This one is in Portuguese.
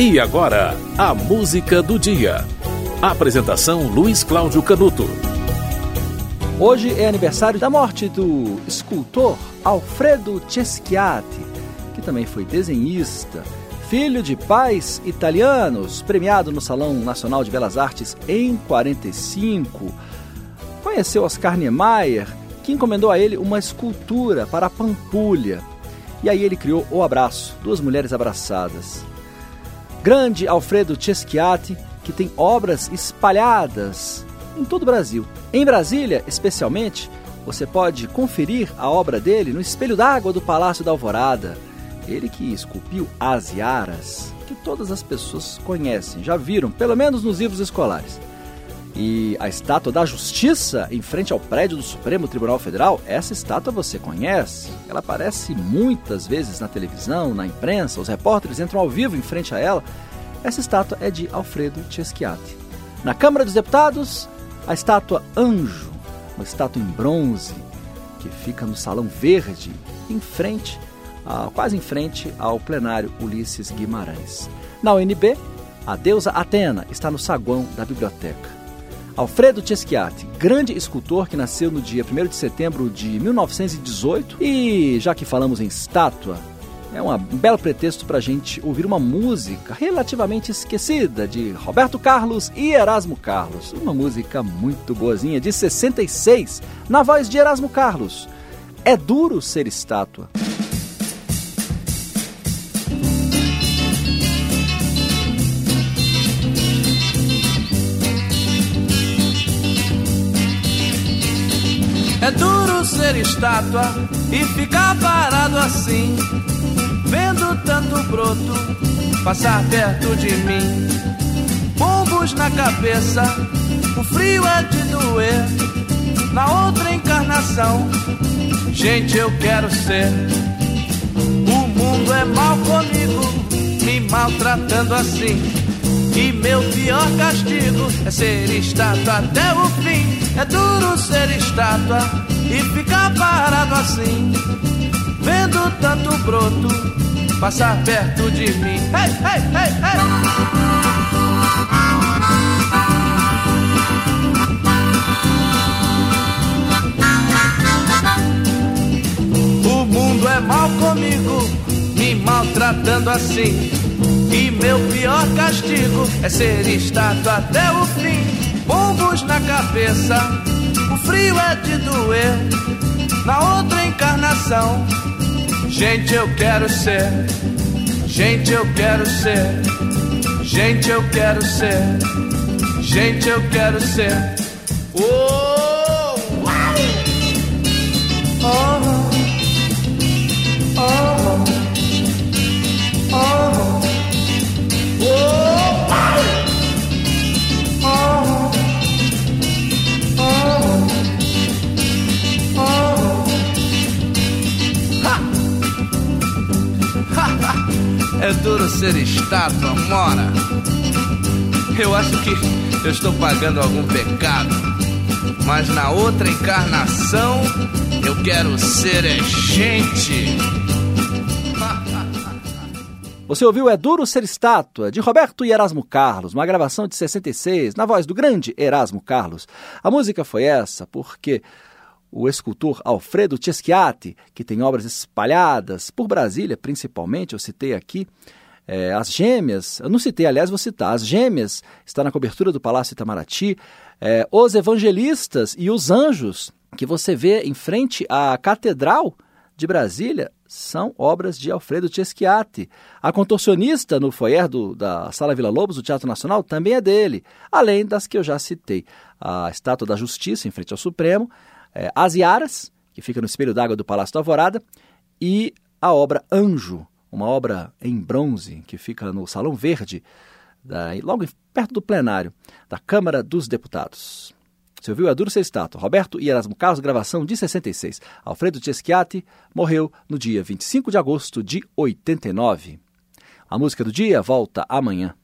E agora, a música do dia. Apresentação Luiz Cláudio Canuto. Hoje é aniversário da morte do escultor Alfredo Ceschiati, que também foi desenhista, filho de pais italianos, premiado no Salão Nacional de Belas Artes em 45. Conheceu Oscar Niemeyer, que encomendou a ele uma escultura para a Pampulha. E aí ele criou O Abraço, duas mulheres abraçadas. Grande Alfredo Ceschiati, que tem obras espalhadas em todo o Brasil. Em Brasília, especialmente, você pode conferir a obra dele no espelho d'água do Palácio da Alvorada. Ele que esculpiu as Yaras, que todas as pessoas conhecem, já viram, pelo menos nos livros escolares. E a estátua da Justiça em frente ao prédio do Supremo Tribunal Federal, essa estátua você conhece. Ela aparece muitas vezes na televisão, na imprensa, os repórteres entram ao vivo em frente a ela. Essa estátua é de Alfredo Ceschiati. Na Câmara dos Deputados, a estátua Anjo, uma estátua em bronze que fica no Salão Verde, em frente, quase em frente ao plenário Ulisses Guimarães. Na UNB, a deusa Atena está no saguão da biblioteca. Alfredo Ceschiati, grande escultor que nasceu no dia 1 de setembro de 1918. E já que falamos em estátua, é um belo pretexto para a gente ouvir uma música relativamente esquecida de Roberto Carlos e Erasmo Carlos. Uma música muito boazinha, de 66, na voz de Erasmo Carlos. É duro ser estátua. É duro ser estátua e ficar parado assim, vendo tanto broto passar perto de mim. Bombos na cabeça, o frio é de doer. Na outra encarnação, gente, eu quero ser. O mundo é mal comigo, me maltratando assim. E meu pior castigo é ser estátua até o fim. É duro ser estátua e ficar parado assim, vendo tanto broto passar perto de mim. Hey, hey, hey, hey. O mundo é mal comigo, me maltratando assim. E meu pior castigo é ser estátua até o fim. Bombos na cabeça, frio é de doer. Na outra encarnação, gente eu quero ser. Gente eu quero ser. Gente eu quero ser. Gente eu quero ser. Oh, É duro ser estátua, mora. Eu acho que eu estou pagando algum pecado. Mas na outra encarnação, eu quero ser é gente. Você ouviu É Duro Ser Estátua, de Roberto e Erasmo Carlos, uma gravação de 66, na voz do grande Erasmo Carlos. A música foi essa porque o escultor Alfredo Ceschiati, que tem obras espalhadas por Brasília, principalmente, eu citei aqui, é, As Gêmeas, eu não citei, aliás, vou citar, As Gêmeas está na cobertura do Palácio Itamaraty, é, Os Evangelistas e Os Anjos, que você vê em frente à Catedral de Brasília, são obras de Alfredo Ceschiati. A contorcionista no foyer do, da Sala Vila Lobos, do Teatro Nacional, também é dele, além das que eu já citei. A Estátua da Justiça, em frente ao Supremo, é, As Iaras, que fica no espelho d'água do Palácio da Alvorada, e a obra Anjo, uma obra em bronze que fica no Salão Verde, da, logo perto do plenário da Câmara dos Deputados. Você ouviu a duro ser. Roberto e Erasmo Carlos, gravação de 66. Alfredo Ceschiati morreu no dia 25 de agosto de 89. A música do dia volta amanhã.